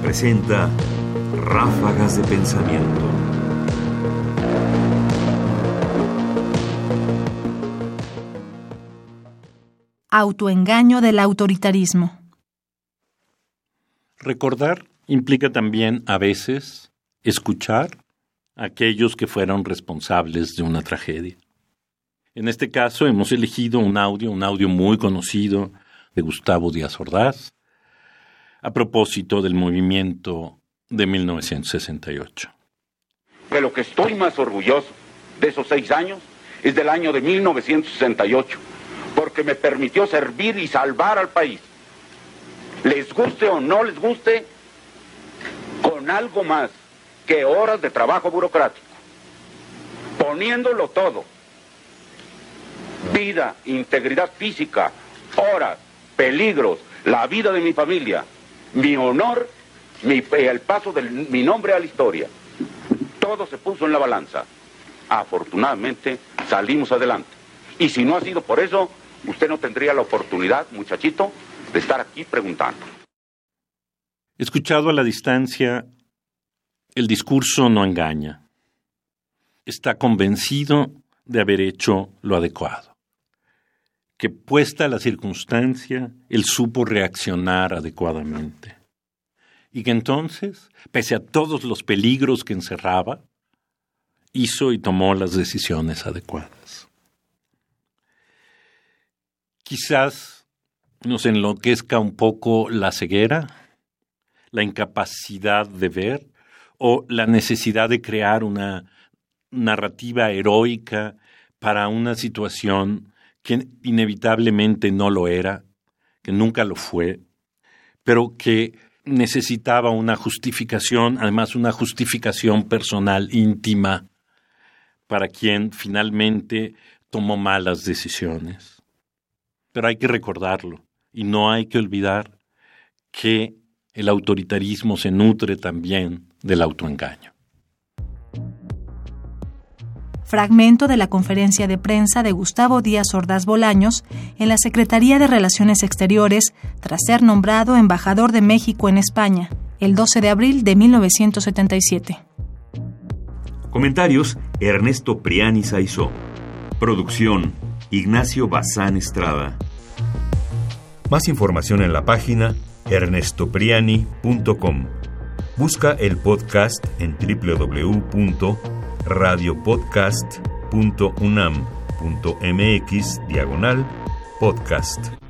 presenta Ráfagas de Pensamiento. Autoengaño del autoritarismo. Recordar implica también a veces escuchar a aquellos que fueron responsables de una tragedia. En este caso hemos elegido un audio, un audio muy conocido de Gustavo Díaz Ordaz, a propósito del movimiento de 1968. De lo que estoy más orgulloso de esos seis años es del año de 1968, porque me permitió servir y salvar al país. Les guste o no les guste, con algo más que horas de trabajo burocrático, poniéndolo todo, vida, integridad física, horas, peligros, la vida de mi familia, mi honor, mi, el paso de mi nombre a la historia. Todo se puso en la balanza. Afortunadamente salimos adelante. Y si no ha sido por eso, usted no tendría la oportunidad, muchachito, de estar aquí preguntando. Escuchado a la distancia, el discurso no engaña. Está convencido de haber hecho lo adecuado. Que puesta la circunstancia, él supo reaccionar adecuadamente. Y que entonces, pese a todos los peligros que encerraba, hizo y tomó las decisiones adecuadas. Quizás nos enloquezca un poco la ceguera, la incapacidad de ver o la necesidad de crear una narrativa heroica para una situación que inevitablemente no lo era, que nunca lo fue, pero que necesitaba una justificación, además una justificación personal íntima para quien finalmente tomó malas decisiones. Pero hay que recordarlo y no hay que olvidar que el autoritarismo se nutre también del autoengaño. Fragmento de la conferencia de prensa de Gustavo Díaz Ordaz Bolaños en la Secretaría de Relaciones Exteriores tras ser nombrado embajador de México en España el 12 de abril de 1977. Comentarios: Ernesto Priani Saizó. Producción: Ignacio Bazán Estrada. Más información en la página ernestopriani.com. Busca el podcast en www.radiopodcast.unam.mx diagonal podcast.